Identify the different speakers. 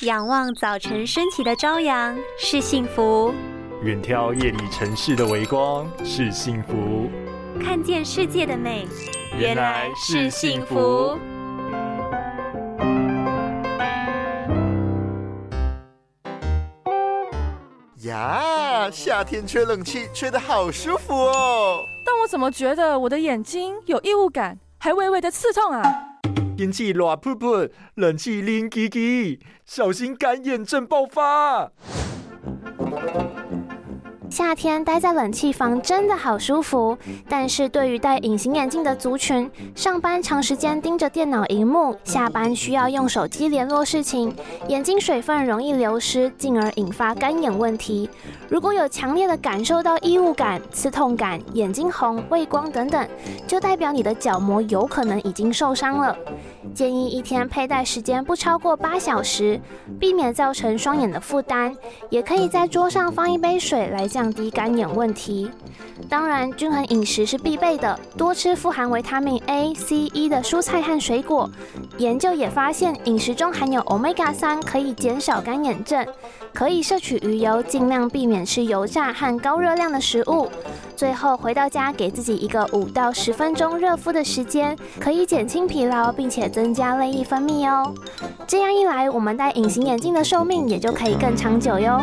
Speaker 1: 仰望早晨升起的朝阳是幸福，
Speaker 2: 远眺夜里城市的微光是幸福，
Speaker 1: 看见世界的美
Speaker 2: 原来是幸福。
Speaker 3: 呀，夏天吹冷气吹得好舒服哦！
Speaker 4: 但我怎么觉得我的眼睛有异物感，还微微的刺痛啊？
Speaker 2: 天气热噗噗，冷气冷叽叽，小心干眼症爆发。
Speaker 5: 夏天待在冷气房真的好舒服，但是对于戴隐形眼镜的族群，上班长时间盯着电脑荧幕，下班需要用手机联络事情，眼睛水分容易流失，进而引发干眼问题。如果有强烈的感受到异物感、刺痛感、眼睛红、畏光等等，就代表你的角膜有可能已经受伤了。建议一天佩戴时间不超过八小时，避免造成双眼的负担。也可以在桌上放一杯水来降降低干眼问题。当然，均衡饮食是必备的，多吃富含维他命 A、C、E 的蔬菜和水果。研究也发现，饮食中含有 Omega 三可以减少干眼症。可以摄取鱼油，尽量避免吃油炸和高热量的食物。最后回到家，给自己一个五到十分钟热敷的时间，可以减轻疲劳，并且增加泪液分泌哦。这样一来，我们戴隐形眼镜的寿命也就可以更长久哟。